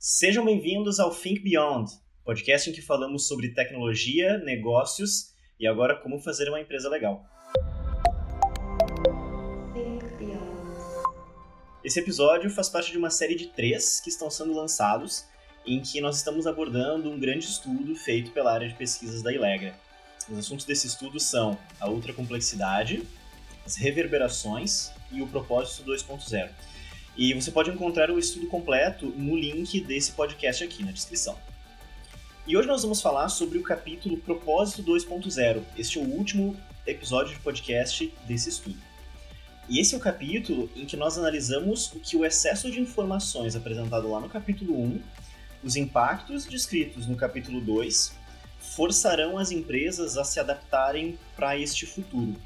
Sejam bem-vindos ao Think Beyond, podcast em que falamos sobre tecnologia, negócios e agora como fazer uma empresa legal. Esse episódio faz parte de uma série de três que estão sendo lançados, em que nós estamos abordando um grande estudo feito pela área de pesquisas da Ilegra. Os assuntos desse estudo são a ultracomplexidade, as reverberações e o propósito 2.0. E você pode encontrar o estudo completo no link desse podcast aqui na descrição. E hoje nós vamos falar sobre o capítulo Propósito 2.0. Este é o último episódio de podcast desse estudo. E esse é o capítulo em que nós analisamos o que o excesso de informações apresentado lá no capítulo 1, os impactos descritos no capítulo 2, forçarão as empresas a se adaptarem para este futuro,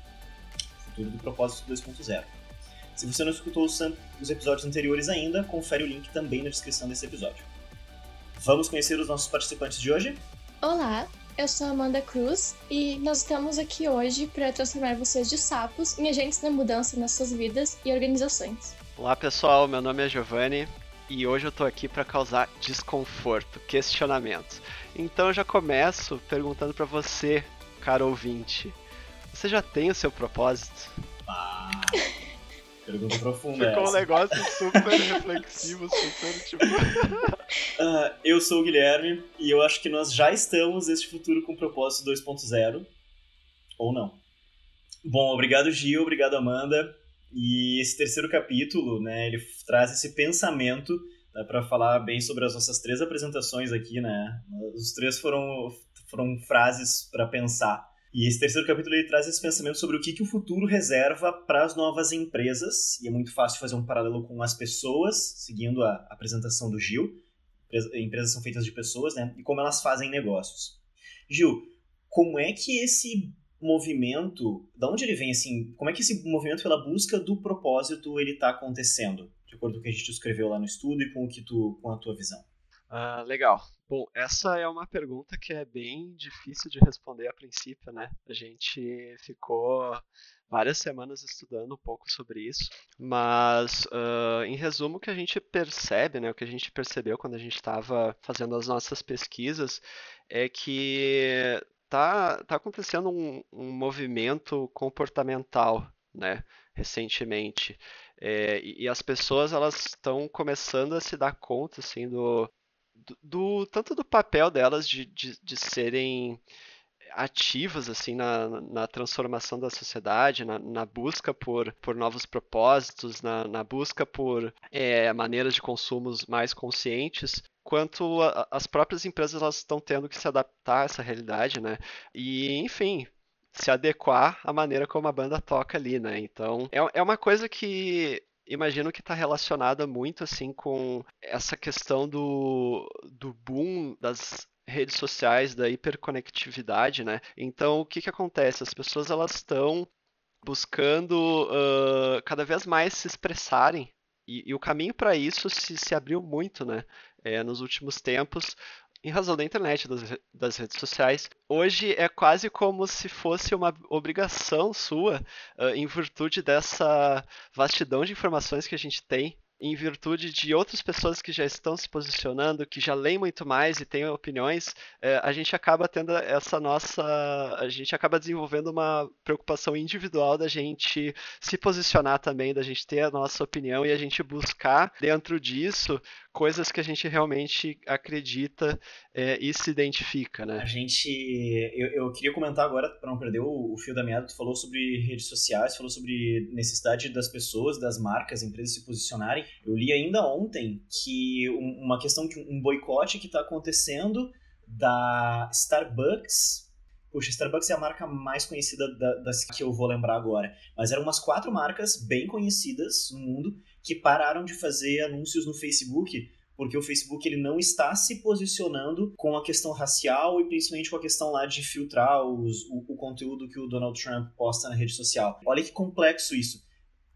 futuro do propósito 2.0. Se você não escutou os episódios anteriores ainda, confere o link também na descrição desse episódio. Vamos conhecer os nossos participantes de hoje? Olá, eu sou Amanda Cruz e nós estamos aqui hoje para transformar vocês de sapos em agentes da mudança nas suas vidas e organizações. Olá pessoal, meu nome é Giovanni e hoje eu tô aqui para causar desconforto, questionamentos. Então eu já começo perguntando para você, caro ouvinte, você já tem o seu propósito? Ah. Pergunta profunda. Ficou um negócio super reflexivo, super tipo. uh, eu sou o Guilherme e eu acho que nós já estamos neste futuro com propósito 2.0. Ou não. Bom, obrigado Gil, obrigado Amanda. E esse terceiro capítulo, né, ele traz esse pensamento né, para falar bem sobre as nossas três apresentações aqui, né? Os três foram, foram frases para pensar. E esse terceiro capítulo ele traz esse pensamento sobre o que, que o futuro reserva para as novas empresas, e é muito fácil fazer um paralelo com as pessoas, seguindo a apresentação do Gil. Empresas são feitas de pessoas, né? E como elas fazem negócios. Gil, como é que esse movimento, da onde ele vem assim? Como é que esse movimento pela busca do propósito ele está acontecendo, de acordo com o que a gente escreveu lá no estudo e com o que tu, com a tua visão? Uh, legal. Bom, essa é uma pergunta que é bem difícil de responder a princípio, né? A gente ficou várias semanas estudando um pouco sobre isso, mas uh, em resumo o que a gente percebe, né, o que a gente percebeu quando a gente estava fazendo as nossas pesquisas é que tá, tá acontecendo um, um movimento comportamental, né, recentemente. É, e, e, as pessoas elas estão começando a se dar conta assim do do, do, tanto do papel delas de, de, de serem ativas assim na, na transformação da sociedade, na, na, busca por, por novos propósitos, na, na busca por é, maneiras de consumos mais conscientes, quanto a, as próprias empresas elas estão tendo que se adaptar a essa realidade, né? E enfim, se adequar à maneira como a banda toca ali, né? Então é, é uma coisa que imagino que está relacionada muito assim com essa questão do, do boom das redes sociais, da hiperconectividade, né? Então, o que, que acontece? As pessoas elas estão buscando uh, cada vez mais se expressarem e, e o caminho para isso se, se abriu muito, né? É, nos últimos tempos, em razão da internet, das, das, redes sociais. Hoje é quase como se fosse uma obrigação sua, uh, em virtude dessa vastidão de informações que a gente tem em virtude de outras pessoas que já estão se posicionando, que já leem muito mais e têm opiniões, é, a gente acaba tendo essa nossa. A gente acaba desenvolvendo uma preocupação individual da gente se posicionar também, da gente ter a nossa opinião e a gente buscar dentro disso coisas que a gente realmente acredita é, e se identifica, né? A gente, eu, eu queria comentar agora para não perder o, o, fio da meada. Tu falou sobre redes sociais, falou sobre necessidade das pessoas, das marcas, empresas se posicionarem. Eu li ainda ontem que um, uma questão que um boicote que está acontecendo da Starbucks Puxa, Starbucks é a marca mais conhecida da, das que eu vou lembrar agora. Mas eram umas quatro marcas bem conhecidas no mundo que pararam de fazer anúncios no Facebook porque o Facebook ele não está se posicionando com a questão racial e principalmente com a questão lá de filtrar os, o, o conteúdo que o Donald Trump posta na rede social. Olha que complexo isso.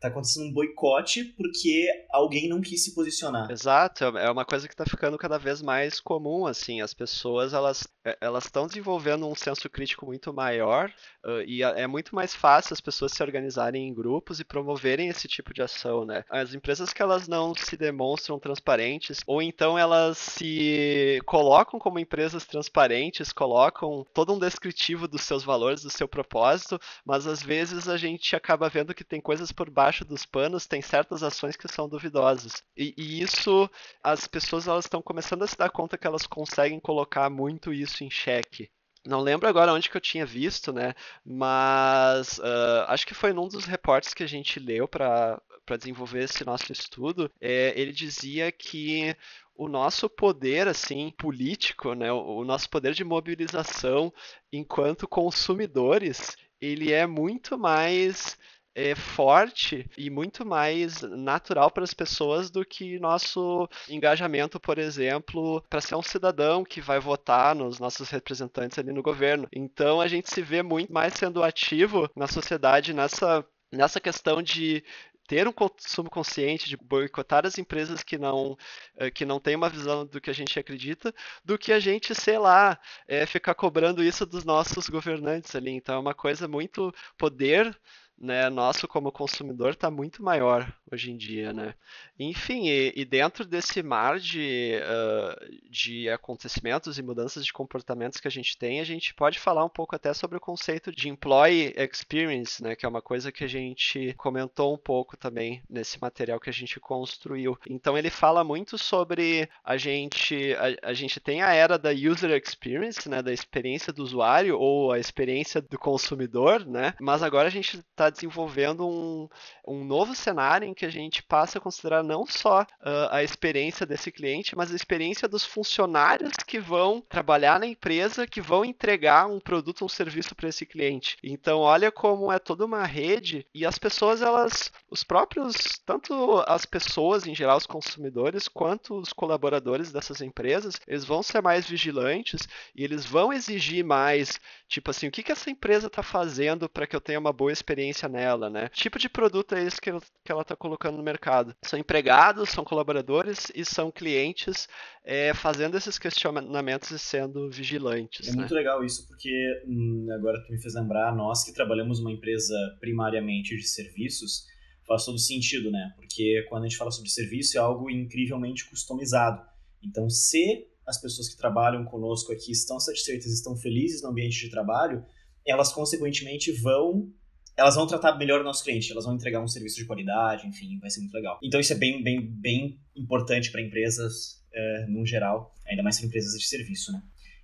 Tá acontecendo um boicote porque alguém não quis se posicionar. Exato, é, uma coisa que está ficando cada vez mais comum, assim, as pessoas elas elas estão desenvolvendo um senso crítico muito maior uh, e é muito mais fácil as pessoas se organizarem em grupos e promoverem esse tipo de ação, né? As empresas que elas não se demonstram transparentes ou então elas se colocam como empresas transparentes, colocam todo um descritivo dos seus valores, do seu propósito, mas às vezes a gente acaba vendo que tem coisas por baixo dos panos tem certas ações que são duvidosas. E, e isso, as pessoas elas estão começando a se dar conta que elas conseguem colocar muito isso em xeque. Não lembro agora onde que eu tinha visto, né? Mas uh, acho que foi num dos reportes que a gente leu para desenvolver esse nosso estudo. É, ele dizia que o nosso poder assim político, né, o nosso poder de mobilização enquanto consumidores, ele é muito mais é, forte e muito mais natural para as pessoas do que nosso engajamento, por exemplo, para ser um cidadão que vai votar nos nossos representantes ali no governo. Então a gente se vê muito mais sendo ativo na sociedade nessa nessa questão de ter um consumo consciente, de boicotar as empresas que não eh, que não têm uma visão do que a gente acredita, do que a gente, sei lá, é, ficar cobrando isso dos nossos governantes ali. Então é uma coisa muito poder né, nosso como consumidor está muito maior hoje em dia, né? Enfim, e, e dentro desse mar de, uh, de acontecimentos e mudanças de comportamentos que a gente tem, a gente pode falar um pouco até sobre o conceito de employee experience, né, que é uma coisa que a gente comentou um pouco também nesse material que a gente construiu. Então ele fala muito sobre a gente a, a gente tem a era da user experience, né, da experiência do usuário ou a experiência do consumidor, né? Mas agora a gente está desenvolvendo um, um novo cenário em que a gente passa a considerar não só uh, a experiência desse cliente, mas a experiência dos funcionários que vão trabalhar na empresa, que vão entregar um produto ou um serviço para esse cliente. Então, olha como é toda uma rede e as pessoas, elas, os próprios, tanto as pessoas em geral, os consumidores, quanto os colaboradores dessas empresas, eles vão ser mais vigilantes e eles vão exigir mais, tipo assim, o que, que essa empresa está fazendo para que eu tenha uma boa experiência nela, né? Que tipo de produto é esse que, que ela está colocando no mercado? São empregados, são colaboradores e são clientes é, fazendo esses questionamentos e sendo vigilantes. É né? muito legal isso, porque hum, agora tu me fez lembrar, nós que trabalhamos numa empresa primariamente de serviços, faz todo sentido, né? Porque quando a gente fala sobre serviço é algo incrivelmente customizado. Então, se as pessoas que trabalham conosco aqui estão satisfeitas, estão felizes no ambiente de trabalho, elas consequentemente vão elas vão tratar melhor o nosso cliente, elas vão entregar um serviço de qualidade, enfim, vai ser muito legal. Então isso é bem, bem, bem importante para empresas é, no geral, ainda mais para empresas de serviço, né?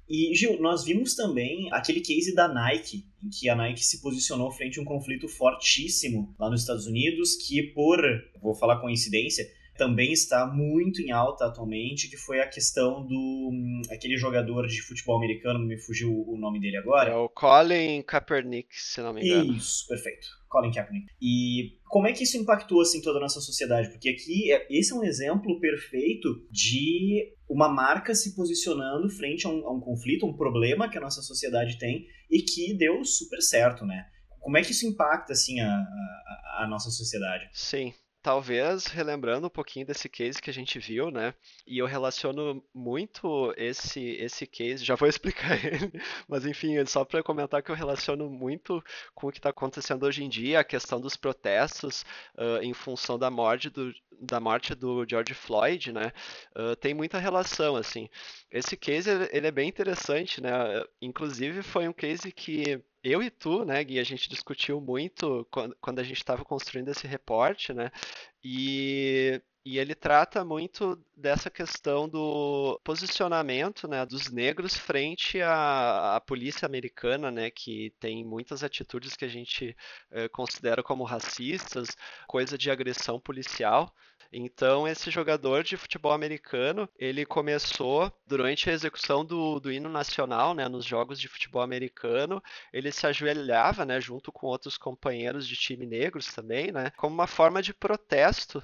E, Gil, nós vimos também aquele case da Nike, em que a Nike se posicionou frente a um conflito fortíssimo lá nos Estados Unidos, que por, vou falar coincidência, também está muito em alta atualmente, que foi a questão do hum, aquele jogador de futebol americano, me fugiu o nome dele agora. É o Colin Kaepernick, se não me engano. Isso, perfeito. Colin Kaepernick. E como é que isso impactou assim toda a nossa sociedade? Porque aqui é, esse é um exemplo perfeito de uma marca se posicionando frente a um, a um conflito, um problema que a nossa sociedade tem e que deu super certo, né? Como é que isso impacta assim a, a, a nossa sociedade? Sim, talvez relembrando um pouquinho desse case que a gente viu, né? E eu relaciono muito esse esse case, já vou explicar ele, mas enfim, só para comentar que eu relaciono muito com o que está acontecendo hoje em dia, a questão dos protestos uh, em função da morte do da morte do George Floyd, né? Uh, tem muita relação, assim. Esse case ele é bem interessante, né? Inclusive foi um case que eu e tu, né, Gui, a gente discutiu muito quando, a gente estava construindo esse reporte, né, e, e ele trata muito dessa questão do posicionamento, né, dos negros frente à, à polícia americana, né, que tem muitas atitudes que a gente eh, considera como racistas, coisa de agressão policial, então, esse jogador de futebol americano, ele começou durante a execução do, do hino nacional, né, nos jogos de futebol americano, ele se ajoelhava, né, junto com outros companheiros de time negros também, né, como uma forma de protesto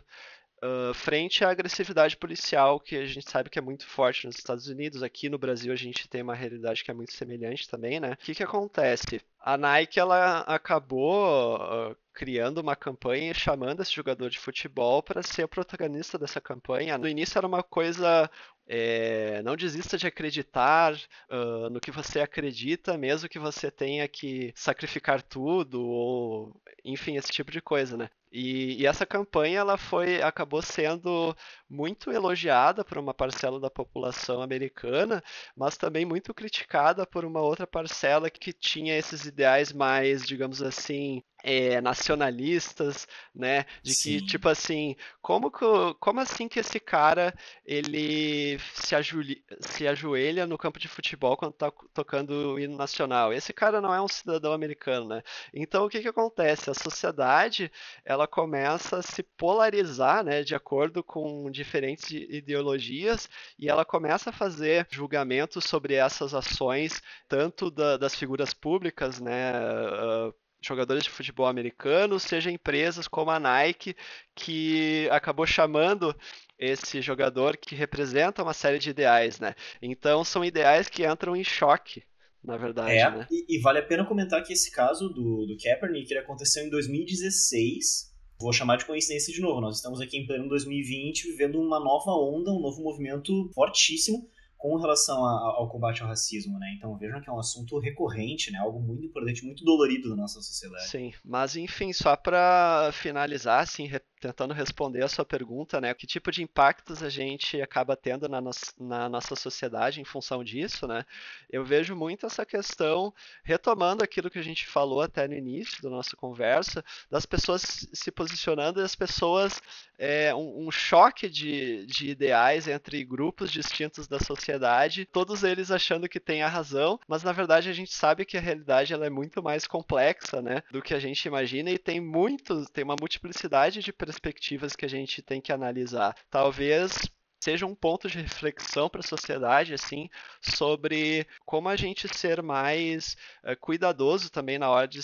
Uh, frente à agressividade policial que a gente sabe que é muito forte nos Estados Unidos, aqui no Brasil a gente tem uma realidade que é muito semelhante também, né? O que, que acontece? A Nike ela acabou uh, criando uma campanha chamando esse jogador de futebol para ser o protagonista dessa campanha. No início era uma coisa é, não desista de acreditar uh, no que você acredita, mesmo que você tenha que sacrificar tudo, ou enfim, esse tipo de coisa, né? E, e, essa campanha ela foi acabou sendo muito elogiada por uma parcela da população americana, mas também muito criticada por uma outra parcela que tinha esses ideais mais, digamos assim, é, nacionalistas, né? De Sim. que, tipo assim, como, como assim que esse cara ele se, ajoelha, se ajoelha no campo de futebol quando tá tocando o hino nacional? Esse cara não é um cidadão americano, né? Então o que que acontece? A sociedade ela começa a se polarizar, né? De acordo com diferentes ideologias e ela começa a fazer julgamentos sobre essas ações, tanto da, das figuras públicas, né? Uh, jogadores de futebol americanos, seja empresas como a Nike, que acabou chamando esse jogador que representa uma série de ideais, né? Então são ideais que entram em choque, na verdade. É, né? e, e, vale a pena comentar que esse caso do, do Kaepernick ele aconteceu em 2016. Vou chamar de coincidência de novo. Nós estamos aqui em pleno 2020 vivendo uma nova onda, um novo movimento fortíssimo com relação a, ao combate ao racismo, né? Então vejam que é um assunto recorrente, né? Algo muito importante, muito dolorido da nossa sociedade. Sim, mas enfim, só para finalizar, assim, tentando responder a sua pergunta, né? Que tipo de impactos a gente acaba tendo na, no na nossa sociedade em função disso, né? Eu vejo muito essa questão, retomando aquilo que a gente falou até no início da nossa conversa, das pessoas se posicionando e as pessoas, é, um, um choque de, de ideais entre grupos distintos da sociedade, todos eles achando que tem a razão, mas na verdade a gente sabe que a realidade ela é muito mais complexa, né? Do que a gente imagina e tem muitos, tem uma multiplicidade de perspectivas que a gente tem que analisar. Talvez seja um ponto de reflexão para a sociedade assim sobre como a gente ser mais uh, cuidadoso também na hora de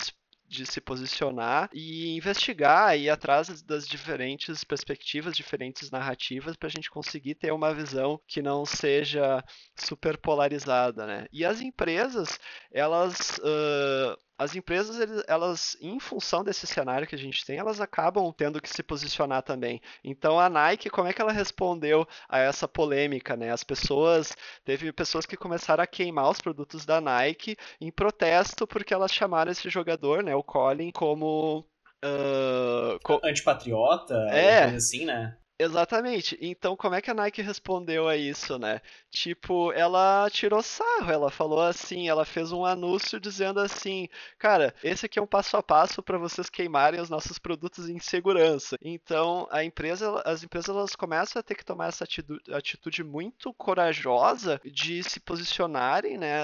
de se posicionar e investigar e ir atrás das diferentes perspectivas, diferentes narrativas para a gente conseguir ter uma visão que não seja super polarizada, né? E as empresas, elas uh, as empresas, elas, em função desse cenário que a gente tem, elas acabam tendo que se posicionar também. Então a Nike, como é que ela respondeu a essa polêmica, né? As pessoas, teve pessoas que começaram a queimar os produtos da Nike em protesto porque elas chamaram esse jogador, né, o Colin, como Uh, co Antipatriota, é, coisa assim, né? Exatamente. Então, como é que a Nike respondeu a isso, né? Tipo, ela tirou sarro, ela falou assim, ela fez um anúncio dizendo assim, cara, esse aqui é um passo a passo para vocês queimarem os nossos produtos em segurança. Então, a empresa, as empresas elas começam a ter que tomar essa atitude, muito corajosa de se posicionarem, né,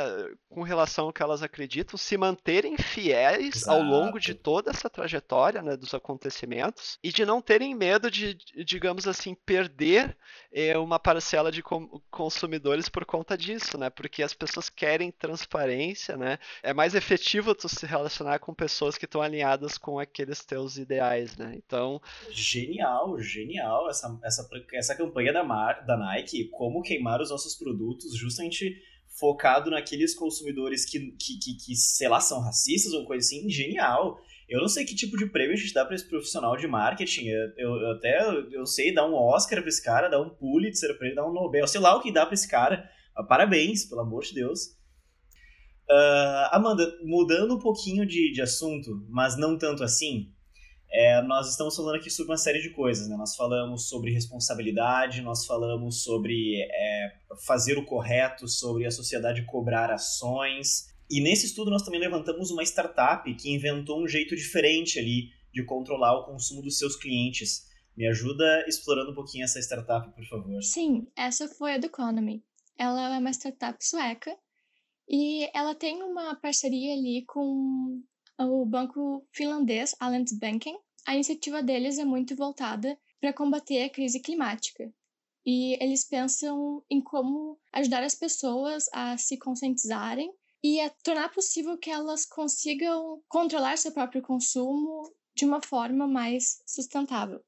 com relação ao que elas acreditam, se manterem fiéis Exato. ao longo de toda essa trajetória, né, dos acontecimentos e de não terem medo de, digamos digamos assim, perder é, uma parcela de consumidores por conta disso, né? Porque as pessoas querem transparência, né? É mais efetivo tu se relacionar com pessoas que estão alinhadas com aqueles teus ideais, né? Então... Genial, genial essa, essa, essa campanha da, Mar, da Nike, como queimar os nossos produtos justamente focado naqueles consumidores que, que, que, que, sei lá, são racistas ou coisa assim, genial. Eu não sei que tipo de prêmio a gente dá para esse profissional de marketing. Eu, eu, até eu sei dar um Oscar para esse cara, dar um Pulitzer para ele, dar um Nobel, sei lá o que dá para esse cara. Ah, parabéns, pelo amor de Deus. Uh, Amanda, mudando um pouquinho de, de assunto, mas não tanto assim, é, nós estamos falando aqui sobre uma série de coisas. Né? Nós falamos sobre responsabilidade, nós falamos sobre é, fazer o correto, sobre a sociedade cobrar ações. E nesse estudo nós também levantamos uma startup que inventou um jeito diferente ali de controlar o consumo dos seus clientes. Me ajuda explorando um pouquinho essa startup, por favor. Sim, essa foi a do Economy. Ela é uma startup sueca e ela tem uma parceria ali com o banco finlandês Banking. A iniciativa deles é muito voltada para combater a crise climática. E eles pensam em como ajudar as pessoas a se conscientizarem e é tornar possível que elas consigam controlar seu próprio consumo de uma forma mais sustentável.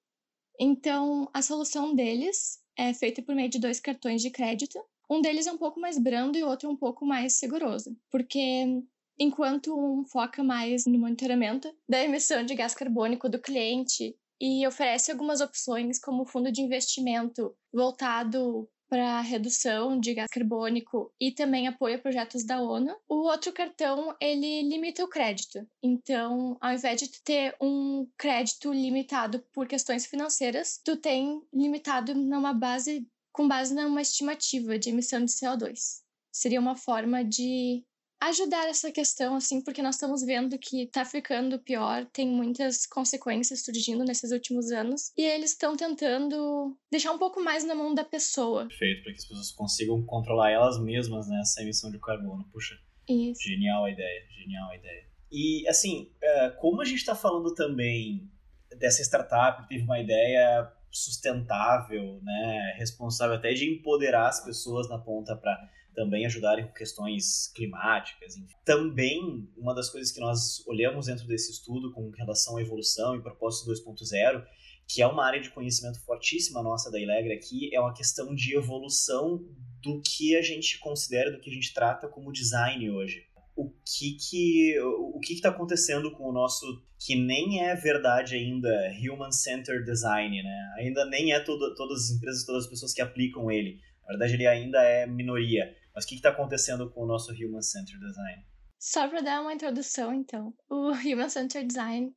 Então, a solução deles é feita por meio de dois cartões de crédito. Um deles é um pouco mais brando e o outro um pouco mais seguroso, porque enquanto um foca mais no monitoramento da emissão de gás carbônico do cliente e oferece algumas opções como fundo de investimento voltado para redução de gás carbônico e também apoio a projetos da ONU. O outro cartão, ele limita o crédito. Então, ao invés de ter um crédito limitado por questões financeiras, tu tem limitado numa base com base numa estimativa de emissão de CO2. Seria uma forma de ajudar essa questão, assim, porque nós estamos vendo que tá ficando pior, tem muitas consequências surgindo nesses últimos anos, e eles estão tentando deixar um pouco mais na mão da pessoa. Perfeito, para que as pessoas consigam controlar elas mesmas, né, essa emissão de carbono. Puxa, Isso. genial a ideia, genial a ideia. E, assim, é, como a gente está falando também dessa startup teve uma ideia sustentável, né, responsável até de empoderar as pessoas na ponta para também ajudarem com questões climáticas. Enfim. Também, uma das coisas que nós olhamos dentro desse estudo com relação à evolução e propósito 2.0, que é uma área de conhecimento fortíssima nossa da Ilegra aqui, é uma questão de evolução do que a gente considera, do que a gente trata como design hoje. O que que o que está acontecendo com o nosso que nem é verdade ainda human centered design, né? Ainda nem é todo, todas as empresas, todas as pessoas que aplicam ele. Na verdade, ele ainda é minoria. Mas o que está acontecendo com o nosso Human Centered Design? Só para dar uma introdução, então, o Human Centered Design,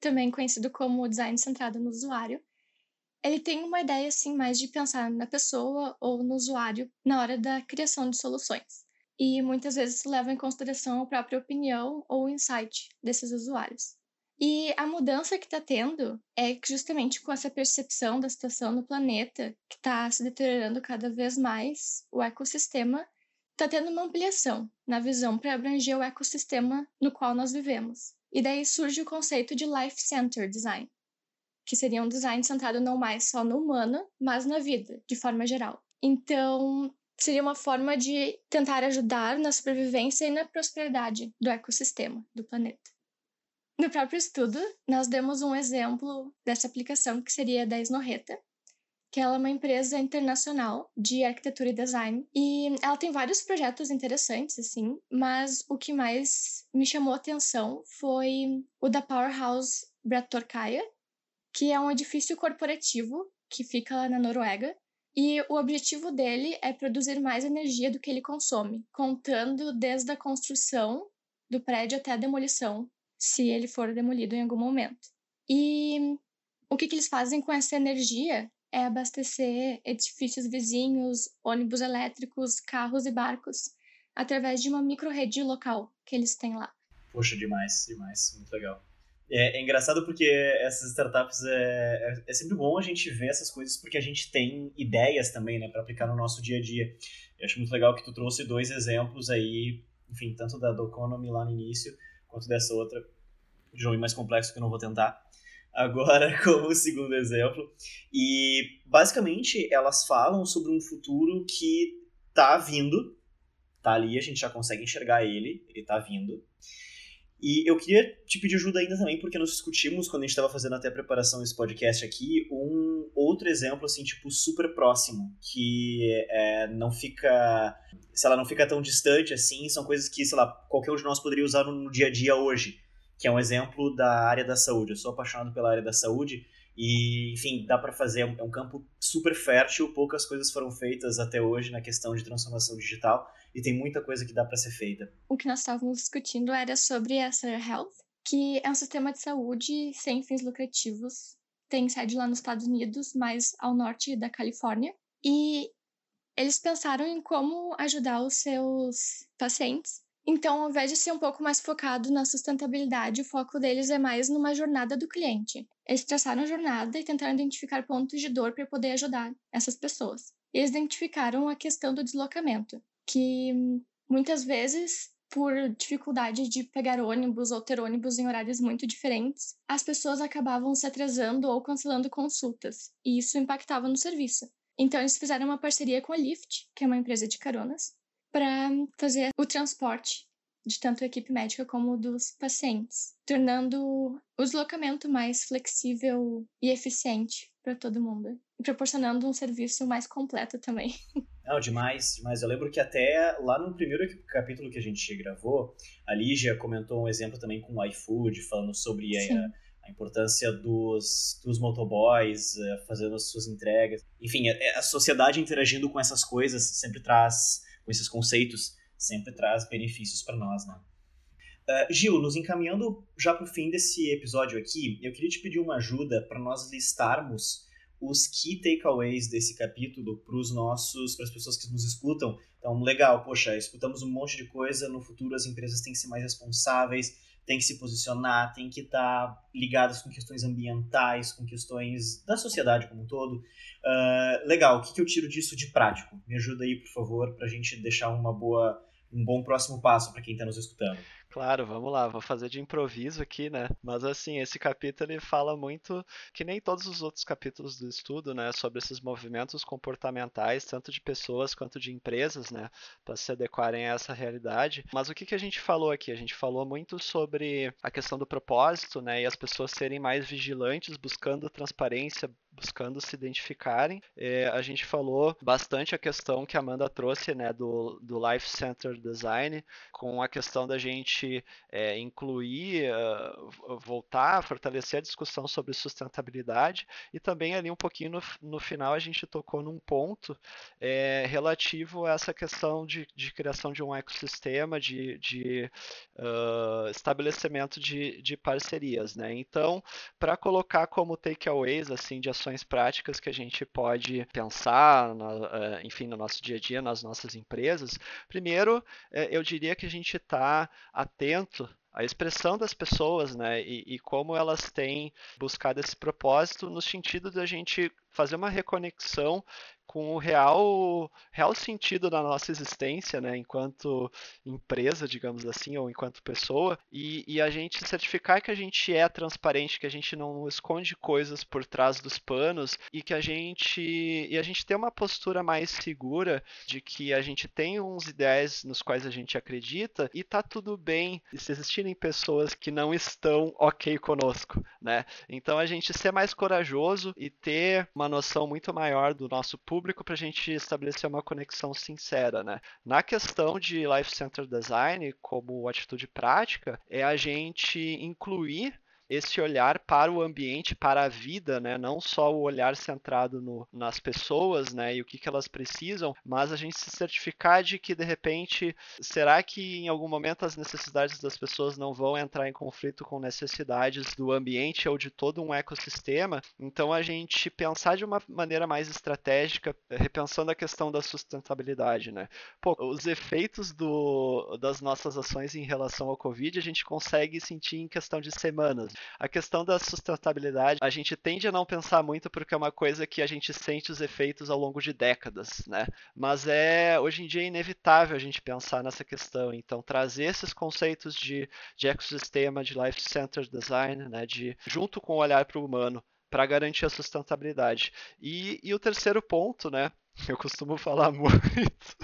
também conhecido como design centrado no usuário, ele tem uma ideia assim mais de pensar na pessoa ou no usuário na hora da criação de soluções. E muitas vezes leva em consideração a própria opinião ou insight desses usuários. E a mudança que está tendo é justamente com essa percepção da situação no planeta, que está se deteriorando cada vez mais, o ecossistema está tendo uma ampliação na visão para abranger o ecossistema no qual nós vivemos. E daí surge o conceito de life-centered design, que seria um design centrado não mais só no humano, mas na vida, de forma geral. Então, seria uma forma de tentar ajudar na sobrevivência e na prosperidade do ecossistema do planeta. No próprio estudo, nós demos um exemplo dessa aplicação que seria da Snorreta, que ela é uma empresa internacional de arquitetura e design e ela tem vários projetos interessantes assim, mas o que mais me chamou a atenção foi o da Powerhouse Bratorkaya, que é um edifício corporativo que fica lá na Noruega e o objetivo dele é produzir mais energia do que ele consome, contando desde a construção do prédio até a demolição se ele for demolido em algum momento. E o que, que eles fazem com essa energia é abastecer edifícios vizinhos, ônibus elétricos, carros e barcos, através de uma micro-rede local que eles têm lá. Poxa, demais, demais, muito legal. É, é engraçado porque essas startups é, é, é, sempre bom a gente ver essas coisas porque a gente tem ideias também, né, para aplicar no nosso dia a dia. Eu acho muito legal que tu trouxe dois exemplos aí, enfim, tanto da Doconomy lá no início, quanto dessa outra, nome mais complexo que eu não vou tentar. Agora, como segundo exemplo. E, basicamente, elas falam sobre um futuro que tá vindo, tá ali, a gente já consegue enxergar ele, ele tá vindo. E eu queria te pedir ajuda ainda também, porque nós discutimos, quando a gente estava fazendo até a preparação desse podcast aqui, um outro exemplo, assim, tipo, super próximo, que é, não fica, sei lá, não fica tão distante assim, são coisas que, sei lá, qualquer um de nós poderia usar no, dia a dia hoje, que é um exemplo da área da saúde. Eu sou apaixonado pela área da saúde e, enfim, dá para fazer, é um campo super fértil, poucas coisas foram feitas até hoje na questão de transformação digital e tem muita coisa que dá para ser feita. O que nós estávamos discutindo era sobre a Health, que é um sistema de saúde sem fins lucrativos. Tem sede lá nos Estados Unidos, mais ao norte da Califórnia. E eles pensaram em como ajudar os seus pacientes então, ao invés de ser um pouco mais focado na sustentabilidade, o foco deles é mais numa jornada do cliente. Eles traçaram a jornada e tentaram identificar pontos de dor para poder ajudar essas pessoas. Eles identificaram a questão do deslocamento, que muitas vezes, por dificuldade de pegar ônibus ou ter ônibus em horários muito diferentes, as pessoas acabavam se atrasando ou cancelando consultas, e isso impactava no serviço. Então, eles fizeram uma parceria com a Lyft, que é uma empresa de caronas, para fazer o transporte de tanto a equipe médica como dos pacientes, tornando o deslocamento mais flexível e eficiente para todo mundo. E proporcionando um serviço mais completo também. Não, demais, demais. Eu lembro que até lá no primeiro capítulo que a gente gravou, a Lígia comentou um exemplo também com o iFood, falando sobre a, a, importância dos, dos motoboys uh, fazendo as suas entregas. Enfim, a, a sociedade interagindo com essas coisas sempre traz, com esses conceitos, sempre traz benefícios para nós, né? Uh, Gil, nos encaminhando já para o fim desse episódio aqui, eu queria te pedir uma ajuda para nós listarmos os key takeaways desse capítulo para os nossos, para as pessoas que nos escutam. Então, legal, poxa, escutamos um monte de coisa. No futuro, as empresas têm que ser mais responsáveis, têm que se posicionar, têm que estar tá ligadas com questões ambientais, com questões da sociedade como um todo. Uh, legal, o que, que eu tiro disso de prático? Me ajuda aí, por favor, para a gente deixar uma boa, um bom próximo passo para quem está nos escutando. Claro, vamos lá, vou fazer de improviso aqui, né? Mas assim, esse capítulo ele fala muito, que nem todos os outros capítulos do estudo, né, sobre esses movimentos comportamentais, tanto de pessoas quanto de empresas, né, para se adequarem a essa realidade. Mas o que, que a gente falou aqui? A gente falou muito sobre a questão do propósito, né, e as pessoas serem mais vigilantes, buscando transparência, buscando se identificarem. É, a gente falou bastante a questão que a Amanda trouxe, né, do, do Life Center Design, com a questão da gente gente é, incluir, uh, voltar a fortalecer a discussão sobre sustentabilidade e também ali um pouquinho no, no final a gente tocou num ponto é, relativo a essa questão de, de, criação de um ecossistema, de, de uh, estabelecimento de, de, parcerias. Né? Então, para colocar como takeaways assim, de ações práticas que a gente pode pensar, na, uh, enfim, no nosso dia a dia, nas nossas empresas, primeiro, eu diria que a gente está atento à expressão das pessoas, né, e, e, como elas têm buscado esse propósito no sentido da gente fazer uma reconexão com o real, real sentido da nossa existência, né, enquanto empresa, digamos assim, ou enquanto pessoa, e, e, a gente certificar que a gente é transparente, que a gente não esconde coisas por trás dos panos e que a gente e a gente tem uma postura mais segura de que a gente tem uns ideais nos quais a gente acredita e tá tudo bem se existirem pessoas que não estão ok conosco, né? Então a gente ser mais corajoso e ter uma noção muito maior do nosso público para a gente estabelecer uma conexão sincera, né? Na questão de Life Center Design, como atitude prática, é a gente incluir esse olhar para o ambiente, para a vida, né? Não só o olhar centrado no, nas pessoas, né? E o que, que elas precisam, mas a gente se certificar de que de repente, será que em algum momento as necessidades das pessoas não vão entrar em conflito com necessidades do ambiente ou de todo um ecossistema? Então a gente pensar de uma maneira mais estratégica, repensando a questão da sustentabilidade, né? Pô, os efeitos do, das nossas ações em relação ao Covid a gente consegue sentir em questão de semanas. A questão da sustentabilidade, a gente tende a não pensar muito porque é uma coisa que a gente sente os efeitos ao longo de décadas, né? Mas é hoje em dia é inevitável a gente pensar nessa questão. Então, trazer esses conceitos de, de ecossistema, de life-centered design, né? De junto com o olhar para o humano, para garantir a sustentabilidade. E, e o terceiro ponto, né? Eu costumo falar muito.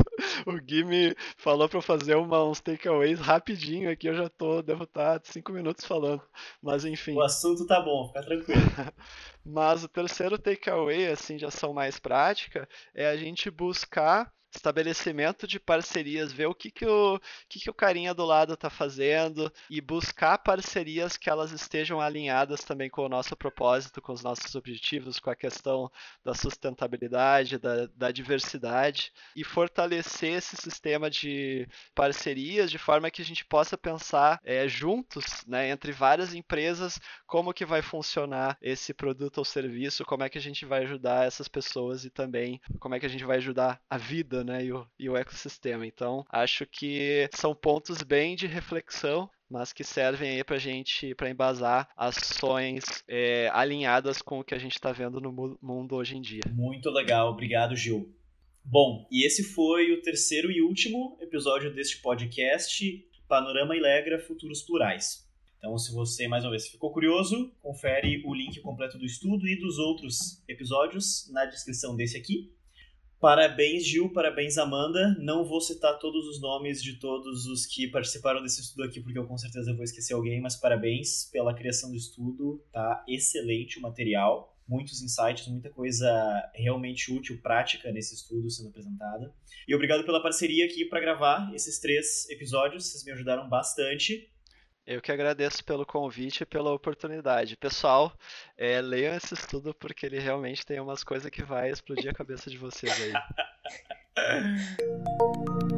O Gui me falou para fazer uma, uns takeaways rapidinho aqui. Eu já tô, devo estar tá cinco minutos falando. Mas enfim. O assunto tá bom, fica tranquilo. Mas o terceiro takeaway, assim, de ação mais prática, é a gente buscar estabelecimento de parcerias, ver o que, que, o, que, que o carinha do lado está fazendo e buscar parcerias que elas estejam alinhadas também com o nosso propósito, com os nossos objetivos, com a questão da sustentabilidade, da, da diversidade e fortalecer esse sistema de parcerias de forma que a gente possa pensar é, juntos, né, entre várias empresas, como que vai funcionar esse produto ou serviço, como é que a gente vai ajudar essas pessoas e também como é que a gente vai ajudar a vida vida né, e, o, e o ecossistema. Então, acho que são pontos bem de reflexão mas que servem aí para gente, para embasar ações é, alinhadas com o que a gente está vendo no mundo hoje em dia. Muito legal, obrigado Gil. Bom, e esse foi o terceiro e último episódio deste podcast Panorama Ilegra Futuros Plurais. Então, se você, mais uma vez, ficou curioso, confere o link completo do estudo e dos outros episódios na descrição desse aqui. Parabéns, Gil, parabéns, Amanda. Não vou citar todos os nomes de todos os que participaram desse estudo aqui, porque eu com certeza vou esquecer alguém, mas parabéns pela criação do estudo, tá excelente o material. Muitos insights, muita coisa realmente útil, prática nesse estudo sendo apresentada. E obrigado pela parceria aqui para gravar esses três episódios, vocês me ajudaram bastante. Eu que agradeço pelo convite e pela oportunidade. Pessoal, é, leiam esse estudo porque ele realmente tem umas coisas que vai explodir a cabeça de vocês aí.